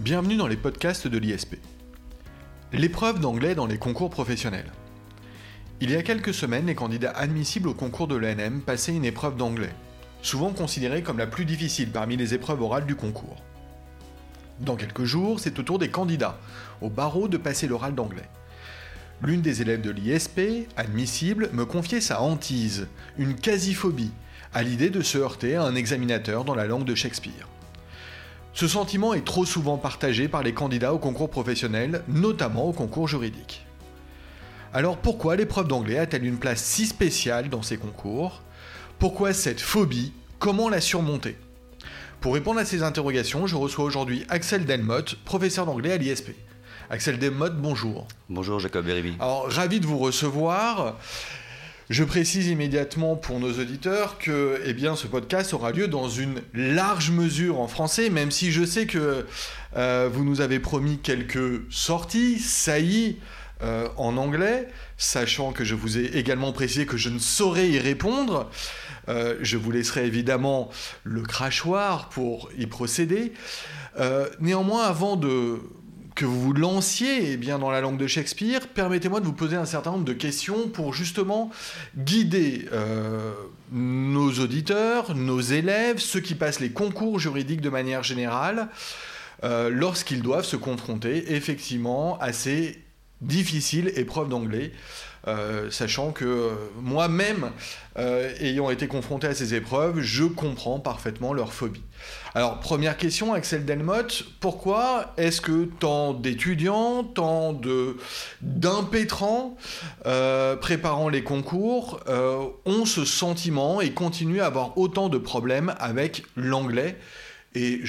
Bienvenue dans les podcasts de l'ISP. L'épreuve d'anglais dans les concours professionnels. Il y a quelques semaines, les candidats admissibles au concours de l'ENM passaient une épreuve d'anglais, souvent considérée comme la plus difficile parmi les épreuves orales du concours. Dans quelques jours, c'est au tour des candidats, au barreau, de passer l'oral d'anglais. L'une des élèves de l'ISP, admissible, me confiait sa hantise, une quasi-phobie, à l'idée de se heurter à un examinateur dans la langue de Shakespeare. Ce sentiment est trop souvent partagé par les candidats au concours professionnel, notamment au concours juridique. Alors pourquoi l'épreuve d'anglais a-t-elle une place si spéciale dans ces concours? Pourquoi cette phobie? Comment la surmonter? Pour répondre à ces interrogations, je reçois aujourd'hui Axel Delmotte, professeur d'anglais à l'ISP. Axel Delmotte, bonjour. Bonjour Jacob Beribi. Alors ravi de vous recevoir. Je précise immédiatement pour nos auditeurs que eh ce podcast aura lieu dans une large mesure en français, même si je sais que euh, vous nous avez promis quelques sorties, saillies euh, en anglais, sachant que je vous ai également précisé que je ne saurais y répondre. Euh, je vous laisserai évidemment le crachoir pour y procéder. néanmoins, avant de que vous vous lanciez eh bien, dans la langue de Shakespeare, permettez-moi de vous poser un certain nombre de questions pour justement guider euh, nos auditeurs, nos élèves, ceux qui passent les concours juridiques de manière générale, euh, lorsqu'ils doivent se confronter effectivement à ces difficiles épreuves d'anglais. Euh, sachant que euh, moi-même, euh, ayant été confronté à ces épreuves, je comprends parfaitement leur phobie. Alors, première question, Axel Delmotte, pourquoi est-ce que tant d'étudiants, tant d'impétrants préparant les concours ont ce sentiment et continuent à avoir autant de problèmes avec l'anglais et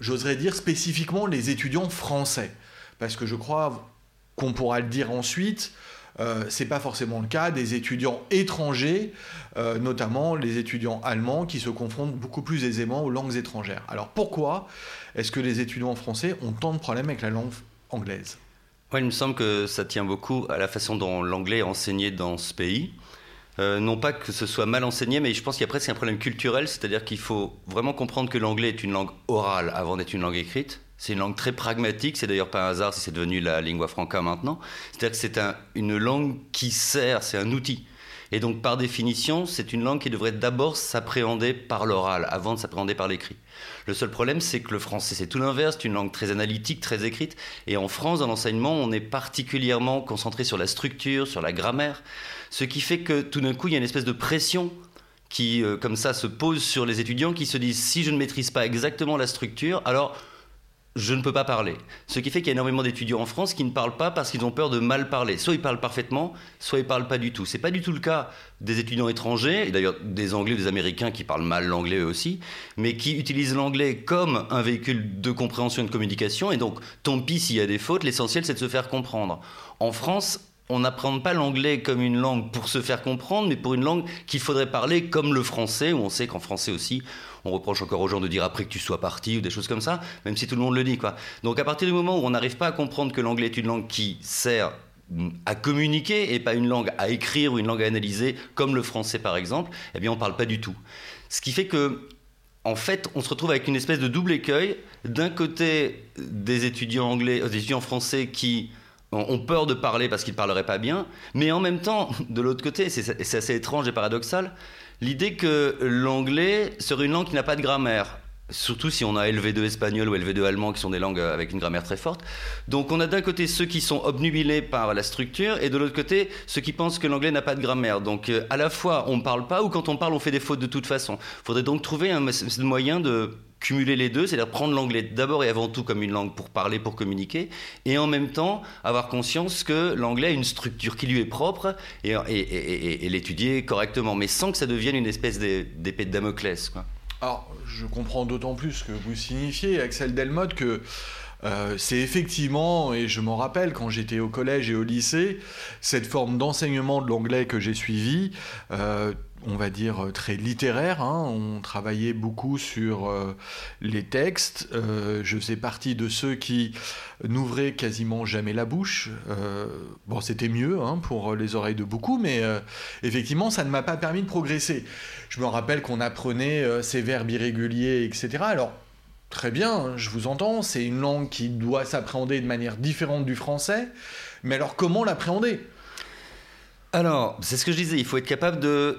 j'oserais dire spécifiquement les étudiants français? Parce que je crois qu'on pourra le dire ensuite, euh, c'est pas forcément le cas des étudiants étrangers, euh, notamment les étudiants allemands qui se confrontent beaucoup plus aisément aux langues étrangères. Alors pourquoi est-ce que les étudiants français ont tant de problèmes avec la langue anglaise? Il me semble que ça tient beaucoup à la façon dont l'anglais est enseigné dans ce pays. Euh, non pas que ce soit mal enseigné, mais je pense qu'il y a presque un problème culturel, c'est-à-dire qu'il faut vraiment comprendre que l'anglais est une langue orale avant d'être une langue écrite. C'est une langue très pragmatique, c'est d'ailleurs pas un hasard si c'est devenu la lingua franca maintenant. C'est-à-dire que c'est une langue qui sert, c'est un outil. Et donc par définition, c'est une langue qui devrait d'abord s'appréhender par l'oral, avant de s'appréhender par l'écrit. Le seul problème, c'est que le français, c'est tout l'inverse, c'est une langue très analytique, très écrite. Et en France, dans l'enseignement, on est particulièrement concentré sur la structure, sur la grammaire, ce qui fait que tout d'un coup, il y a une espèce de pression qui, euh, comme ça, se pose sur les étudiants qui se disent, si je ne maîtrise pas exactement la structure, alors je ne peux pas parler. Ce qui fait qu'il y a énormément d'étudiants en France qui ne parlent pas parce qu'ils ont peur de mal parler. Soit ils parlent parfaitement, soit ils parlent pas du tout. C'est pas du tout le cas des étudiants étrangers, et d'ailleurs des Anglais des Américains qui parlent mal l'anglais eux aussi, mais qui utilisent l'anglais comme un véhicule de compréhension et de communication. Et donc, tant pis s'il y a des fautes, l'essentiel c'est de se faire comprendre. En France, on n'apprend pas l'anglais comme une langue pour se faire comprendre, mais pour une langue qu'il faudrait parler comme le français, où on sait qu'en français aussi, on reproche encore aux gens de dire après que tu sois parti ou des choses comme ça, même si tout le monde le dit. Donc à partir du moment où on n'arrive pas à comprendre que l'anglais est une langue qui sert à communiquer et pas une langue à écrire ou une langue à analyser, comme le français par exemple, eh bien on ne parle pas du tout. Ce qui fait que en fait, on se retrouve avec une espèce de double écueil. D'un côté, des étudiants anglais, euh, des étudiants français qui ont peur de parler parce qu'ils ne parleraient pas bien, mais en même temps, de l'autre côté, c'est assez étrange et paradoxal, l'idée que l'anglais serait une langue qui n'a pas de grammaire. Surtout si on a LV2 espagnol ou LV2 allemand qui sont des langues avec une grammaire très forte. Donc on a d'un côté ceux qui sont obnubilés par la structure et de l'autre côté ceux qui pensent que l'anglais n'a pas de grammaire. Donc euh, à la fois on ne parle pas ou quand on parle on fait des fautes de toute façon. Il faudrait donc trouver un moyen de cumuler les deux, c'est-à-dire prendre l'anglais d'abord et avant tout comme une langue pour parler, pour communiquer, et en même temps avoir conscience que l'anglais a une structure qui lui est propre et, l'étudier correctement, mais sans que ça devienne une espèce d'épée de Damoclès. Alors, je comprends d'autant plus que vous signifiez, Axel Delmotte, que euh, c'est effectivement, et je m'en rappelle quand j'étais au collège et au lycée, cette forme d'enseignement de l'anglais que j'ai suivi, euh, on va dire, euh, très littéraire. Hein. On travaillait beaucoup sur euh, les textes. Euh, je faisais partie de ceux qui n'ouvraient quasiment jamais la bouche. bon, c'était mieux hein, pour les oreilles de beaucoup, mais effectivement, ça ne m'a pas permis de progresser. Je me rappelle qu'on apprenait ces verbes irréguliers, etc. Alors, très bien, je vous entends, c'est une langue qui doit s'appréhender de manière différente du français, mais alors comment l'appréhender? Alors, c'est ce que je disais, il faut être capable de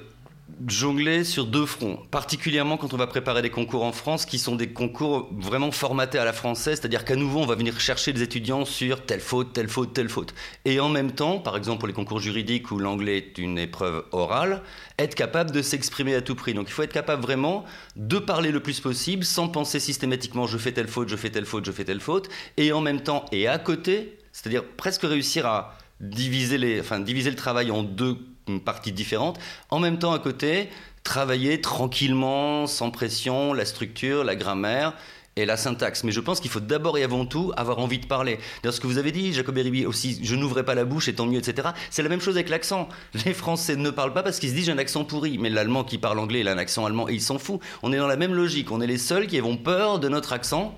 jongler sur deux fronts, particulièrement quand on va préparer des concours en France qui sont des concours vraiment formatés à la française, c'est-à-dire qu'à nouveau on va venir chercher les étudiants sur telle faute, telle faute, telle faute. Et en même temps, par exemple pour les concours juridiques où l'anglais est une épreuve orale, être capable de s'exprimer à tout prix. Donc il faut être capable vraiment de parler le plus possible sans penser systématiquement je fais telle faute, je fais telle faute, je fais telle faute, et en même temps et à côté, c'est-à-dire presque réussir à diviser, les, enfin, diviser le travail en deux parties différentes. En même temps, à côté, travailler tranquillement, sans pression, la structure, la grammaire et la syntaxe. Mais je pense qu'il faut d'abord et avant tout avoir envie de parler. D'ailleurs, ce que vous avez dit, Jacob Eribi aussi, je n'ouvrais pas la bouche et tant mieux, etc. C'est la même chose avec l'accent. Les Français ne parlent pas parce qu'ils se disent j'ai un accent pourri. Mais l'Allemand qui parle anglais, il a un accent allemand et il s'en fout. On est dans la même logique. On est les seuls qui avons peur de notre accent.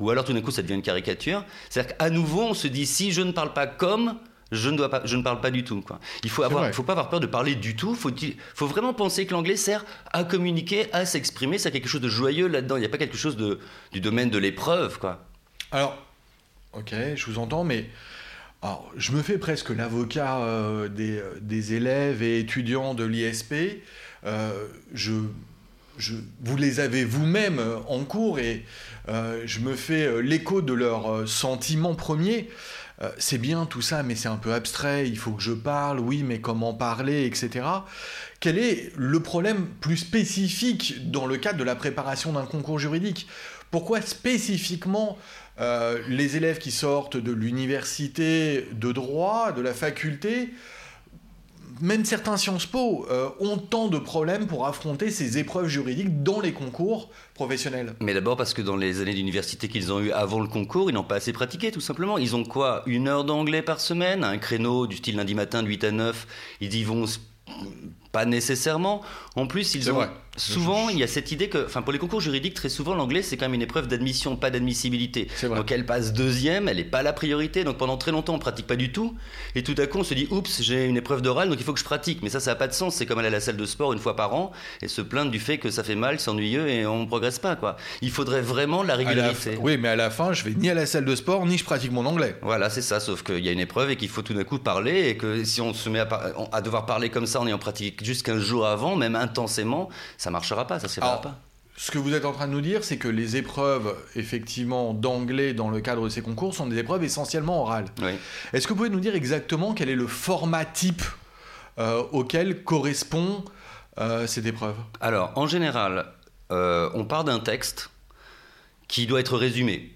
Ou alors tout d'un coup, ça devient une caricature. C'est-à-dire qu'à nouveau, on se dit si je ne parle pas comme, je ne, dois pas, je ne parle pas du tout. Quoi. Il faut avoir, faut pas avoir peur de parler du tout. Faut, faut vraiment penser que l'anglais sert à communiquer, à s'exprimer. C'est quelque chose de joyeux là-dedans. Il n'y a pas quelque chose de, du domaine de l'épreuve, quoi. Alors, ok, je vous entends, mais alors, je me fais presque l'avocat euh, des, euh, des, élèves et étudiants de l'ISP. Euh, je, je, vous les avez vous-même en cours et je me fais l'écho de leurs sentiments premiers. Euh, c'est bien tout ça, mais c'est un peu abstrait, il faut que je parle, oui, mais comment parler, etc. Quel est le problème plus spécifique dans le cadre de la préparation d'un concours juridique? Pourquoi spécifiquement euh, les élèves qui sortent de l'université de droit, de la faculté, même certains Sciences Po euh, ont tant de problèmes pour affronter ces épreuves juridiques dans les concours professionnels. Mais d'abord parce que dans les années d'université qu'ils ont eu avant le concours, ils n'ont pas assez pratiqué, tout simplement. Ils ont quoi? Une heure d'anglais par semaine? Un créneau du style lundi matin de 8 à 9 Ils y vont pas nécessairement. En plus, ils ont souvent il y a cette idée que, enfin, pour les concours juridiques, très souvent l'anglais c'est quand même une épreuve d'admission, pas d'admissibilité. Donc elle passe deuxième, elle n'est pas la priorité. Donc pendant très longtemps on pratique pas du tout. Et tout à coup on se dit, oups, j'ai une épreuve d'oral, donc il faut que je pratique. Mais ça, ça n'a pas de sens. C'est comme aller à la salle de sport une fois par an et se plaindre du fait que ça fait mal, c'est ennuyeux et on ne progresse pas, quoi. Il faudrait vraiment la régularité. Oui, mais à la fin, je vais ni à la salle de sport ni je pratique mon anglais. Voilà, c'est ça. Sauf qu'il y a une épreuve et qu'il faut tout d'un coup parler et que si on se met à, à devoir parler comme ça en ayant pratiqué juste 15 jours avant même intensément, ça marchera pas, ça s'élèvera pas. Ce que vous êtes en train de nous dire, c'est que les épreuves, effectivement, d'anglais dans le cadre de ces concours sont des épreuves essentiellement orales. Est-ce que vous pouvez nous dire exactement quel est le format type euh, auquel correspond euh, cette épreuve? Alors, en général, euh, on part d'un texte qui doit être résumé.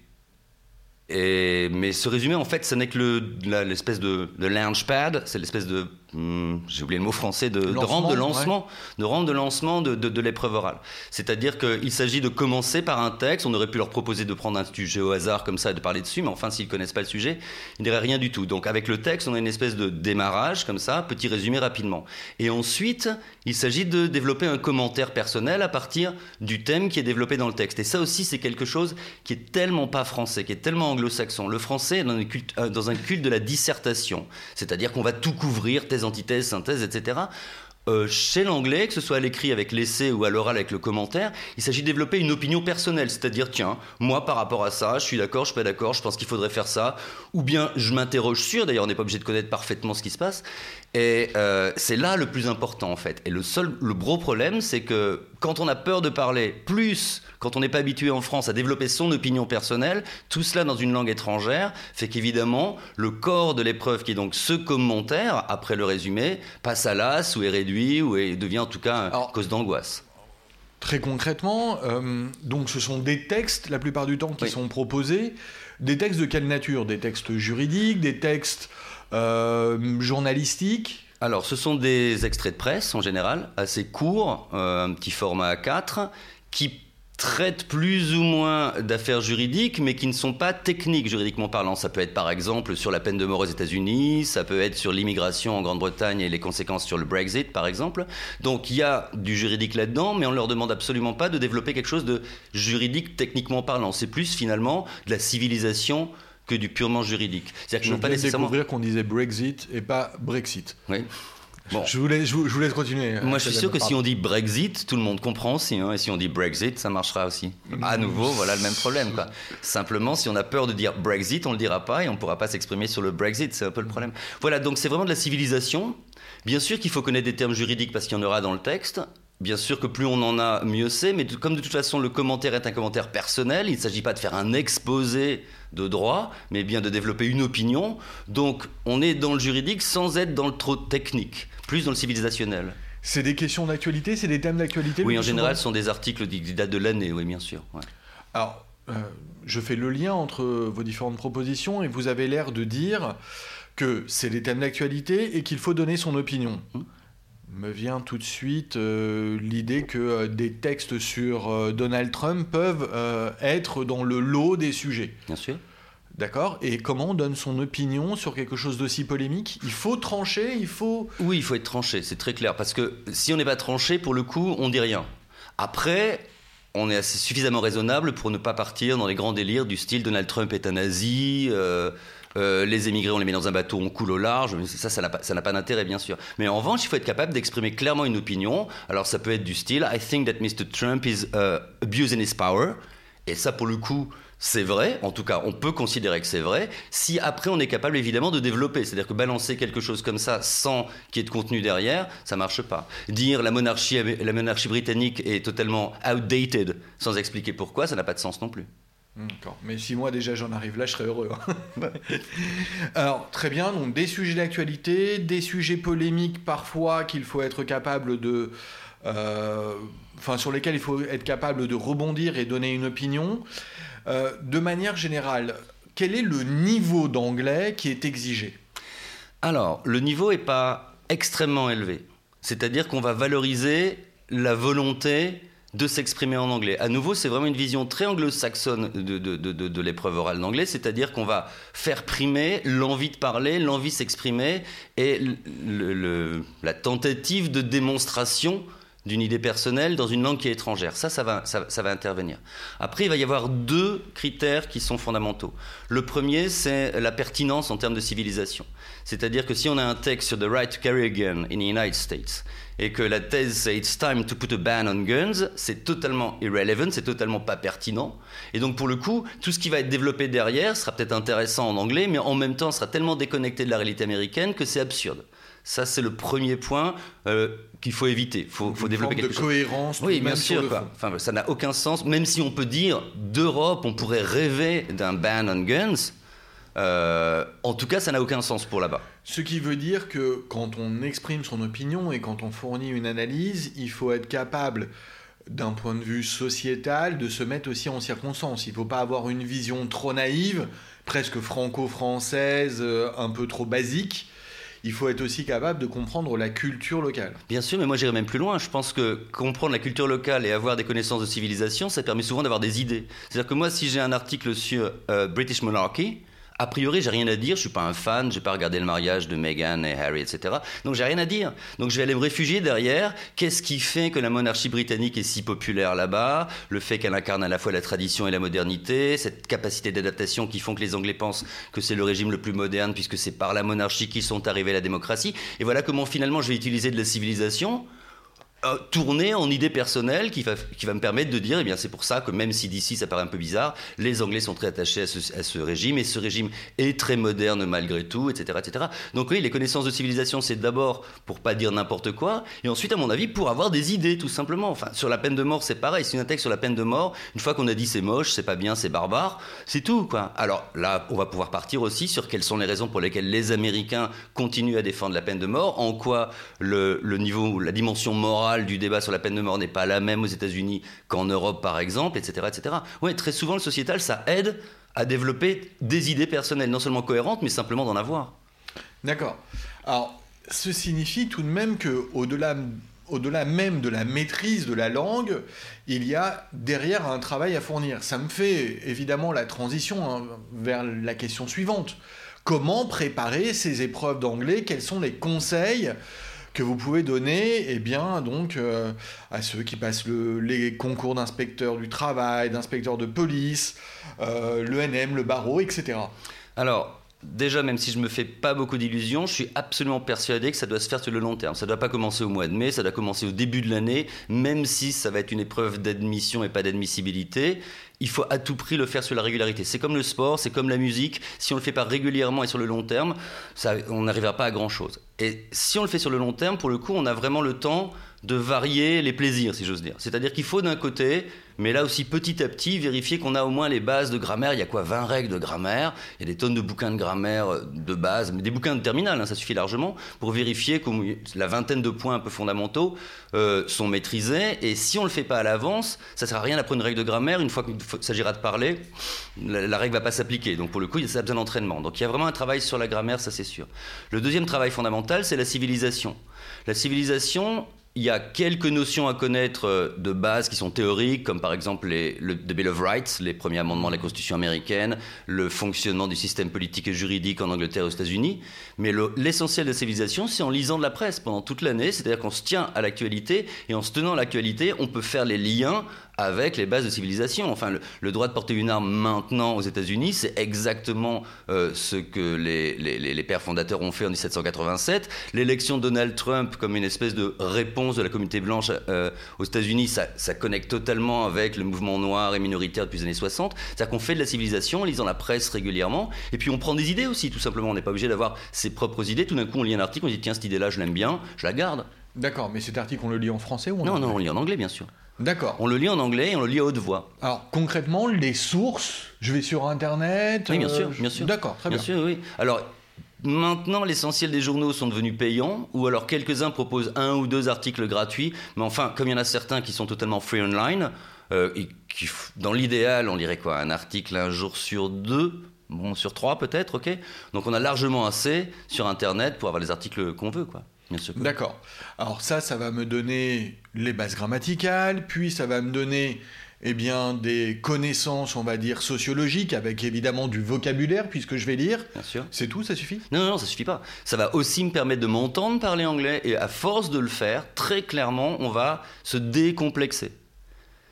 Et, mais ce résumé, en fait, ce n'est que l'espèce de, de launchpad, c'est l'espèce de Hmm, j'ai oublié le mot français, de, de rendre de lancement, de rendre de lancement de, de, l'épreuve orale. C'est-à-dire qu'il s'agit de commencer par un texte. On aurait pu leur proposer de prendre un sujet au hasard comme ça et de parler dessus, mais enfin, s'ils connaissent pas le sujet, ils diraient rien du tout. Donc, avec le texte, on a une espèce de démarrage comme ça, petit résumé rapidement. Et ensuite, il s'agit de développer un commentaire personnel à partir du thème qui est développé dans le texte. Et ça aussi, c'est quelque chose qui est tellement pas français, qui est tellement anglo-saxon. Le français est dans, euh, dans un culte de la dissertation, c'est-à-dire qu'on va tout couvrir antithèse, synthèse, etc. Euh, chez l'anglais, que ce soit à l'écrit avec l'essai ou à l'oral avec le commentaire, il s'agit de développer une opinion personnelle, c'est-à-dire tiens, moi par rapport à ça, je suis d'accord, je suis pas d'accord, je pense qu'il faudrait faire ça, ou bien je m'interroge sur, d'ailleurs on n'est pas obligé de connaître parfaitement ce qui se passe, et euh, c'est là le plus important en fait. Et le seul, le gros problème, c'est que quand on a peur de parler, plus quand on n'est pas habitué en France à développer son opinion personnelle, tout cela dans une langue étrangère, fait qu'évidemment le corps de l'épreuve, qui est donc ce commentaire après le résumé, passe à l'as ou est réduit ou devient en tout cas cause d'angoisse. Très concrètement, euh, donc ce sont des textes la plupart du temps qui sont proposés. Des textes de quelle nature? Des textes juridiques, des textes journalistiques alors, ce sont des extraits de presse en général, assez courts, euh, un petit format A4, qui traitent plus ou moins d'affaires juridiques, mais qui ne sont pas techniques juridiquement parlant. Ça peut être par exemple sur la peine de mort aux États-Unis, ça peut être sur l'immigration en Grande-Bretagne et les conséquences sur le Brexit, par exemple. Donc il y a du juridique là-dedans, mais on ne leur demande absolument pas de développer quelque chose de juridique techniquement parlant. C'est plus finalement de la civilisation que du purement juridique. C'est-à-dire que Je pas nécessairement. découvrir qu'on disait Brexit et pas Brexit. Oui. Bon. Je, vous laisse, je, vous, laisse, continuer. Moi, je suis sûr que si on dit Brexit, tout le monde comprend aussi. Hein, et si on dit Brexit, ça marchera aussi. À nouveau, voilà le même problème. Quoi. Simplement, si on a peur de dire Brexit, on le dira pas et on pourra pas s'exprimer sur le Brexit. C'est un peu le problème. Voilà, donc c'est vraiment de la civilisation. Bien sûr qu'il faut connaître des termes juridiques parce qu'il y en aura dans le texte. Bien sûr que plus on en a, mieux c'est, mais comme de toute façon le commentaire est un commentaire personnel, il ne s'agit pas de faire un exposé de droit, mais bien de développer une opinion. Donc on est dans le juridique sans être dans le trop technique, plus dans le civilisationnel. C'est des questions d'actualité, c'est des thèmes d'actualité Oui, en général, ce sont des articles qui datent de l'année, oui, bien sûr. Alors, euh, je fais le lien entre vos différentes propositions et vous avez l'air de dire que c'est des thèmes d'actualité et qu'il faut donner son opinion. Hum me vient tout de suite euh, l'idée que euh, des textes sur euh, Donald Trump peuvent être dans le lot des sujets. Bien sûr. D'accord? Et comment on donne son opinion sur quelque chose d'aussi polémique? Il faut trancher, il faut... Oui, il faut être tranché, c'est très clair. Parce que si on n'est pas tranché, pour le coup, on dit rien. Après, on est assez suffisamment raisonnable pour ne pas partir dans les grands délires du style Donald Trump est un nazi. Euh, les émigrés, on les met dans un bateau, on coule au large. Ça, ça n'a pas, d'intérêt, bien sûr. Mais en revanche, il faut être capable d'exprimer clairement une opinion. Alors, ça peut être du style I think that Mr. Trump is uh, abusing his power. Et ça, pour le coup, c'est vrai, en tout cas, on peut considérer que c'est vrai, si après on est capable évidemment de développer. C'est-à-dire que balancer quelque chose comme ça sans qu'il y ait de contenu derrière, ça marche pas. Dire la monarchie, la monarchie britannique est totalement outdated sans expliquer pourquoi, ça n'a pas de sens non plus. Mais si moi déjà j'en arrive là, je serais heureux. Hein. Alors très bien, donc des sujets d'actualité, des sujets polémiques parfois qu'il faut être capable de, euh, sur lesquels il faut être capable de rebondir et donner une opinion. Euh, de manière générale, quel est le niveau d'anglais qui est exigé? Alors le niveau n'est pas extrêmement élevé. C'est-à-dire qu'on va valoriser la volonté de s'exprimer en anglais. À nouveau, c'est vraiment une vision très anglo-saxonne de, de, l'épreuve orale d'anglais, c'est-à-dire qu'on va faire primer l'envie de parler, l'envie de s'exprimer et la tentative de démonstration d'une idée personnelle dans une langue qui est étrangère. Ça, ça va, intervenir. Après, il va y avoir deux critères qui sont fondamentaux. Le premier, c'est la pertinence en termes de civilisation. C'est-à-dire que si on a un texte sur The Right to Carry a Gun in the United States, et que la thèse c'est It's time to put a ban on guns, c'est totalement irrelevant, c'est totalement pas pertinent. Et donc pour le coup, tout ce qui va être développé derrière sera peut-être intéressant en anglais, mais en même temps sera tellement déconnecté de la réalité américaine que c'est absurde. Ça, c'est le premier point euh, qu'il faut éviter. Il faut, faut développer quelque de cohérence. Oui, bien sûr. Enfin, ça n'a aucun sens. Même si on peut dire d'Europe, on pourrait rêver d'un ban on guns. Euh, en tout cas, ça n'a aucun sens pour là-bas. Ce qui veut dire que quand on exprime son opinion et quand on fournit une analyse, il faut être capable d'un point de vue sociétal, de se mettre aussi en circonstance. Il ne faut pas avoir une vision trop naïve, presque franco-française, euh, un peu trop basique. Il faut être aussi capable de comprendre la culture locale. Bien sûr, mais moi j'irais même plus loin. Je pense que comprendre la culture locale et avoir des connaissances de civilisation, ça permet souvent d'avoir des idées. C'est-à-dire que moi, si j'ai un article sur euh, British Monarchy, a priori, j'ai rien à dire. Je suis pas un fan. J'ai pas regardé le mariage de Meghan et Harry, etc. Donc j'ai rien à dire. Donc je vais aller me réfugier derrière. Qu'est-ce qui fait que la monarchie britannique est si populaire là-bas? Le fait qu'elle incarne à la fois la tradition et la modernité, cette capacité d'adaptation qui font que les Anglais pensent que c'est le régime le plus moderne puisque c'est par la monarchie qu'ils sont arrivés à la démocratie. Et voilà comment finalement je vais utiliser de la civilisation euh, tourner en idée personnelle qui va, qui va me permettre de dire, eh bien c'est pour ça que même si d'ici ça paraît un peu bizarre, les Anglais sont très attachés à ce, régime et ce régime est très moderne malgré tout, etc. etc. Donc oui, les connaissances de civilisation, c'est d'abord pour pas dire n'importe quoi, et ensuite à mon avis pour avoir des idées tout simplement. Enfin, sur la peine de mort, c'est pareil, c'est un texte sur la peine de mort, une fois qu'on a dit c'est moche, c'est pas bien, c'est barbare, c'est tout quoi. Alors là, on va pouvoir partir aussi sur quelles sont les raisons pour lesquelles les Américains continuent à défendre la peine de mort, en quoi le, le niveau, la dimension morale du débat sur la peine de mort n'est pas la même aux États-Unis qu'en Europe, par exemple, etc., etc. Oui, très souvent, le sociétal, ça aide à développer des idées personnelles, non seulement cohérentes, mais simplement d'en avoir. D'accord. Alors, ce signifie tout de même que, au-delà au-delà même de la maîtrise de la langue, il y a derrière un travail à fournir. Ça me fait évidemment la transition hein, vers la question suivante. Comment préparer ces épreuves d'anglais? Quels sont les conseils que vous pouvez donner eh bien, donc, euh, à ceux qui passent les concours d'inspecteur du travail, d'inspecteur de police, euh, l'ENM, le barreau, etc. Alors, déjà, même si je me fais pas beaucoup d'illusions, je suis absolument persuadé que ça doit se faire sur le long terme. Ça doit pas commencer au mois de mai, ça doit commencer au début de l'année, même si ça va être une épreuve d'admission et pas d'admissibilité. Il faut à tout prix le faire sur la régularité. C'est comme le sport, c'est comme la musique. Si on le fait pas régulièrement et sur le long terme, ça, on n'arrivera pas à grand chose. Et si on le fait sur le long terme, pour le coup, on a vraiment le temps de varier les plaisirs, si j'ose dire. C'est-à-dire qu'il faut d'un côté, mais là aussi petit à petit, vérifier qu'on a au moins les bases de grammaire. Il y a quoi 20 règles de grammaire, il y a des tonnes de bouquins de grammaire euh, de base, mais des bouquins de terminale, hein, ça suffit largement, pour vérifier que la vingtaine de points un peu fondamentaux euh, sont maîtrisés. Et si on ne le fait pas à l'avance, ça ne sert à rien d'apprendre une règle de grammaire. Une fois qu'il s'agira de parler, la, la règle ne va pas s'appliquer. Donc pour le coup, il y a besoin d'entraînement. Donc il y a vraiment un travail sur la grammaire, ça c'est sûr. Le deuxième travail fondamental, c'est la civilisation. La civilisation, il y a quelques notions à connaître euh, de base qui sont théoriques, comme par exemple les, le Bill of Rights, les premiers amendements de la Constitution américaine, le fonctionnement du système politique et juridique en Angleterre et aux États-Unis. Mais l'essentiel de la civilisation, c'est en lisant de la presse pendant toute l'année, c'est-à-dire qu'on se tient à l'actualité, et en se tenant à l'actualité, on peut faire les liens avec les bases de civilisation. Enfin, le, droit de porter une arme maintenant aux États-Unis, c'est exactement euh, ce que les, les, pères fondateurs ont fait en 1787. L'élection de Donald Trump comme une espèce de réponse de la communauté blanche euh, aux États-Unis, ça, ça, connecte totalement avec le mouvement noir et minoritaire depuis les années 60. C'est-à-dire qu'on fait de la civilisation en lisant la presse régulièrement, et puis on prend des idées aussi, tout simplement. On n'est pas obligé d'avoir ses propres idées. Tout d'un coup, on lit un article, on dit tiens, cette idée-là, je l'aime bien, je la garde. D'accord, mais cet article, on le lit en français ou en Non, anglais? non, on lit en anglais, bien sûr. D'accord. On le lit en anglais et on le lit à haute voix. Alors concrètement, les sources, je vais sur Internet. Oui, bien euh, sûr, je- bien sûr. D'accord, très bien. Bien sûr, oui. Alors, maintenant, l'essentiel des journaux sont devenus payants, ou alors quelques-uns proposent un ou deux articles gratuits, mais enfin, comme il y en a certains qui sont totalement free online, euh, et qui, dans l'idéal, on lirait quoi Un article un jour sur deux Bon, sur trois peut-être, ok? Donc on a largement assez sur Internet pour avoir les articles qu'on veut, quoi. D'accord. Alors ça, ça va me donner les bases grammaticales, puis ça va me donner eh bien, des connaissances, on va dire, sociologiques, avec évidemment du vocabulaire, puisque je vais lire. Bien sûr. C'est tout, ça suffit? Non, non, non, ça suffit pas. Ça va aussi me permettre de m'entendre parler anglais et à force de le faire, très clairement, on va se décomplexer.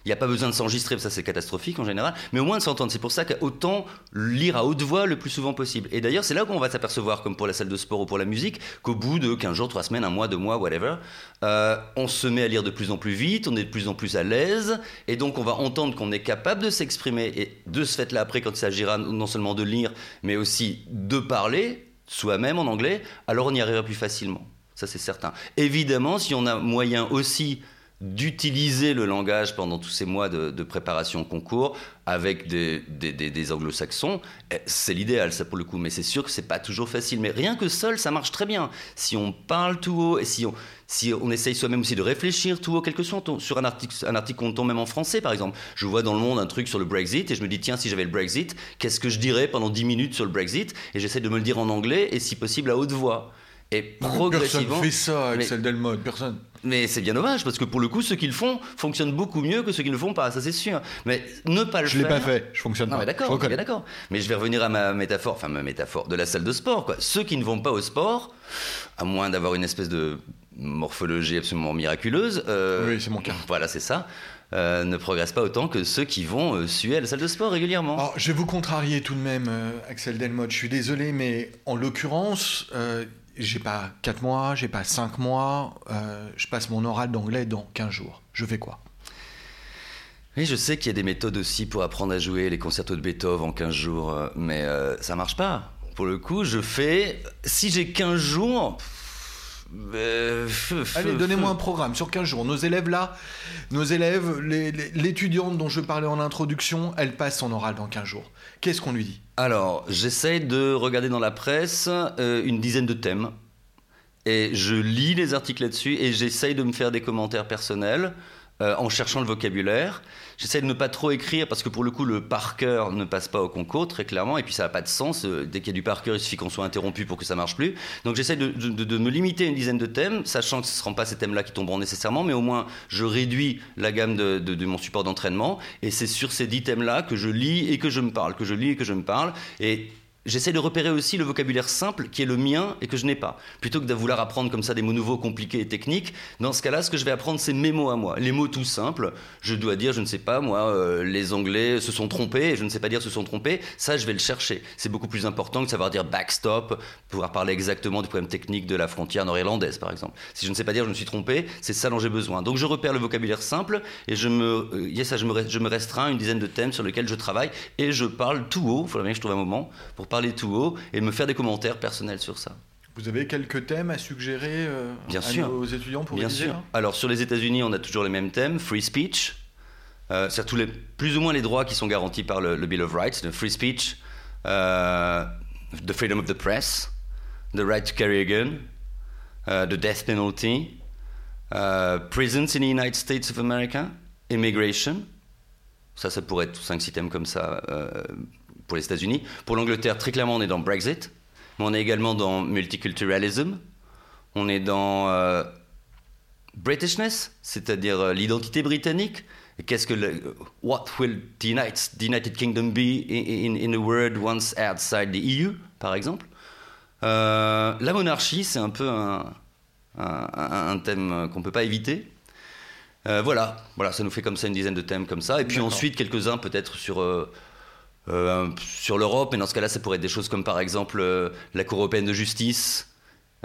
Il n'y a pas besoin de s'enregistrer, ça c'est catastrophique en général, mais au moins de s'entendre. C'est pour ça qu'autant lire à haute voix le plus souvent possible. Et d'ailleurs, c'est là qu'on va s'apercevoir, comme pour la salle de sport ou pour la musique, qu'au bout de 15 jours, 3 semaines, un mois, 2 mois, whatever, euh, on se met à lire de plus en plus vite, on est de plus en plus à l'aise, et donc on va entendre qu'on est capable de s'exprimer. Et de ce fait-là, après, quand il s'agira non seulement de lire, mais aussi de parler soi-même en anglais, alors on y arrivera plus facilement. Ça, c'est certain. Évidemment, si on a moyen aussi d'utiliser le langage pendant tous ces mois de, préparation au concours avec des, des- anglo-saxons, eh, c'est l'idéal, ça pour le coup. Mais c'est sûr que c'est pas toujours facile. Mais rien que seul, ça marche très bien. Si on parle tout haut et si on, si on essaye soi-même aussi de réfléchir tout haut, quelque chose sur un article, un article qu'on même en français, par exemple. Je vois dans le monde un truc sur le Brexit et je me dis, tiens, si j'avais le Brexit, qu'est-ce que je dirais pendant 10 minutes sur le Brexit? Et j'essaie de me le dire en anglais et si possible à haute voix. Et Personne progressivement. fait ça, Mais- Axel Delmotte, personne. Mais c'est bien dommage parce que pour le coup, ceux qui le font fonctionnent beaucoup mieux que ceux qui ne le font pas, ça c'est sûr. Mais ne pas le Je l'ai faire. pas fait, je fonctionne Non, pas. mais je d'accord, bien d'accord. Mais je vais revenir à ma métaphore, enfin ma métaphore de la salle de sport. Quoi. Ceux qui ne vont pas au sport, à moins d'avoir une espèce de morphologie absolument miraculeuse, euh, Oui, c'est mon cas. Voilà, c'est ça. euh, ne progressent pas autant que ceux qui vont euh, suer à la salle de sport régulièrement. Alors, je vais vous contrarier tout de même, euh, Axel Delmotte. Je suis désolé, mais en l'occurrence, j'ai pas 4 mois, j'ai pas 5 mois. euh, je passe mon oral d'anglais dans 15 jours. Je fais quoi? Oui, je sais qu'il y a des méthodes aussi pour apprendre à jouer les concertos de Beethoven en 15 jours, euh, mais euh, ça marche pas. Pour le coup, je fais. Si j'ai 15 jours. Euh, Allez, donnez-moi un programme sur 15 jours. Nos élèves là, nos élèves, l'étudiante dont je parlais en introduction, elle passe son oral dans 15 jours. Qu'est-ce qu'on lui dit? Alors, j'essaye de regarder dans la presse euh, une dizaine de thèmes. Et je lis les articles là-dessus et j'essaye de me faire des commentaires personnels euh, en cherchant le vocabulaire. J'essaie de ne pas trop écrire parce que pour le coup, le par cœur ne passe pas au concours, très clairement, et puis ça n'a pas de sens. Euh, Dès qu'il y a du par cœur, il suffit qu'on soit interrompu pour que ça marche plus. Donc j'essaie de, me limiter à une dizaine de thèmes, sachant que ce ne seront pas ces thèmes-là qui tomberont nécessairement, mais au moins je réduis la gamme de, de- de mon support d'entraînement, et c'est sur ces dix thèmes-là que je lis et que je me parle, que je lis et que je me parle. Et j'essaie de repérer aussi le vocabulaire simple qui est le mien et que je n'ai pas. Plutôt que de vouloir apprendre comme ça des mots nouveaux, compliqués et techniques, dans ce cas-là, ce que je vais apprendre, c'est mes mots à moi. Les mots tout simples, je dois dire, je ne sais pas, moi, euh, les Anglais se sont trompés, et je ne sais pas dire se sont trompés, ça, je vais le chercher. C'est beaucoup plus important que savoir dire backstop, pouvoir parler exactement du problème technique de la frontière nord-irlandaise, par exemple. Si je ne sais pas dire je me suis trompé, c'est ça dont j'ai besoin. Donc je repère le vocabulaire simple et je me, euh, yes, je me, une dizaine de thèmes sur lesquels je travaille et je parle tout haut, il faudrait bien que je trouve un moment pour parler tout haut et me faire des commentaires personnels sur ça. Vous avez quelques thèmes à suggérer euh, Bien à sûr. nos étudiants pour Bien sûr. Alors sur les États-Unis, on a toujours les mêmes thèmes free speech, euh, c'est-à-dire tous les, plus ou moins les droits qui sont garantis par le, le Bill of Rights, le free speech, euh, the freedom of the press, the right to carry a gun, uh, the death penalty, uh, prisons in the United States of America, immigration. Ça, ça pourrait être 5-6 thèmes comme ça euh, pour les États-Unis. Pour l'Angleterre, très clairement, on est dans Brexit, mais on est également dans multiculturalism, on est dans euh, Britishness, c'est-à-dire euh, l'identité britannique. Qu'est-ce que le, what will the United, the United Kingdom be in, in, a world once outside the EU, par exemple? Euh, La monarchie, c'est un peu un, un, un- un thème qu'on peut pas éviter. Voilà, voilà, ça nous fait comme ça une dizaine de thèmes comme ça. Et puis ensuite quelques-uns peut-être sur sur l'Europe. Mais dans ce cas-là, ça pourrait être des choses comme par exemple euh, la Cour européenne de justice,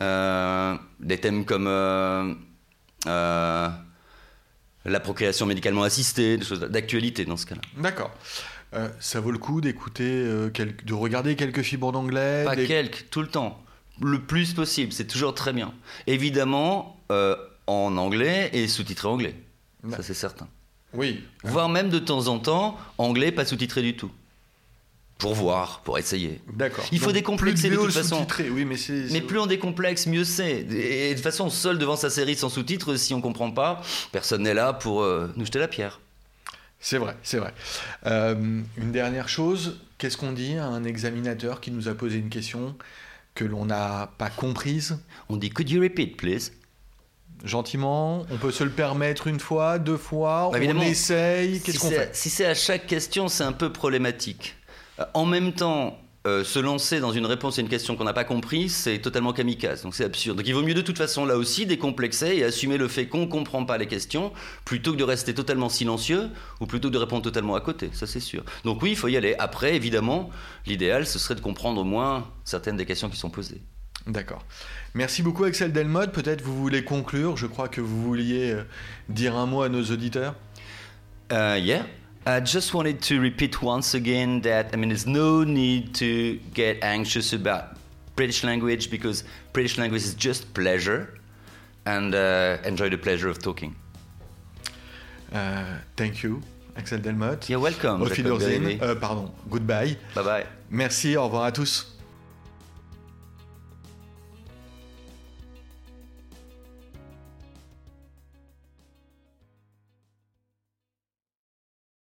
euh, des thèmes comme euh, euh, la procréation médicalement assistée, des choses d'actualité dans ce cas-là. D'accord. Euh, ça vaut le coup d'écouter, euh, quel- de regarder quelques fibres d'anglais. Pas des- quelques, tout le temps. Le plus possible, c'est toujours très bien. Évidemment, euh, en anglais et sous-titré anglais. Ça, c'est certain. Oui. Voire même de temps en temps, anglais pas sous-titré du tout. Pour voir, pour essayer. D'accord. Il faut Donc, décomplexer plus de vidéos toute façon. Oui, mais plus on décomplexe, mieux c'est. Et de toute façon, seul devant sa série sans sous-titres, si on comprend pas, personne n'est là pour euh, nous jeter la pierre. C'est vrai, c'est vrai. Euh, une dernière chose, qu'est-ce qu'on dit à un examinateur qui nous a posé une question que l'on n'a pas comprise? On dit Could you repeat, please? Gentiment, on peut se le permettre une fois, deux fois, Bah, on essaye, qu'est-ce si qu'on c'est- fait? Si c'est à chaque question, c'est un peu problématique. Euh, En même temps, euh, se lancer dans une réponse à une question qu'on n'a pas comprise, c'est totalement kamikaze. Donc c'est absurde. Donc il vaut mieux de toute façon là aussi décomplexer et assumer le fait qu'on ne comprend pas les questions plutôt que de rester totalement silencieux ou plutôt que de répondre totalement à côté. Ça c'est sûr. Donc oui, il faut y aller. Après, évidemment, l'idéal ce serait de comprendre au moins certaines des questions qui sont posées. D'accord. Merci beaucoup Axel Delmotte. Peut-être vous voulez conclure. Je crois que vous vouliez euh, dire un mot à nos auditeurs. Yeah. I just wanted to repeat once again that I mean, there's no need to get anxious about British language because British language is just pleasure, and uh, enjoy the pleasure of talking. Euh, thank you, Axel Delmotte. You're welcome. Auf Jacob Wiedersehen. Berry. Euh, pardon, goodbye. Bye bye. Merci, au revoir à tous.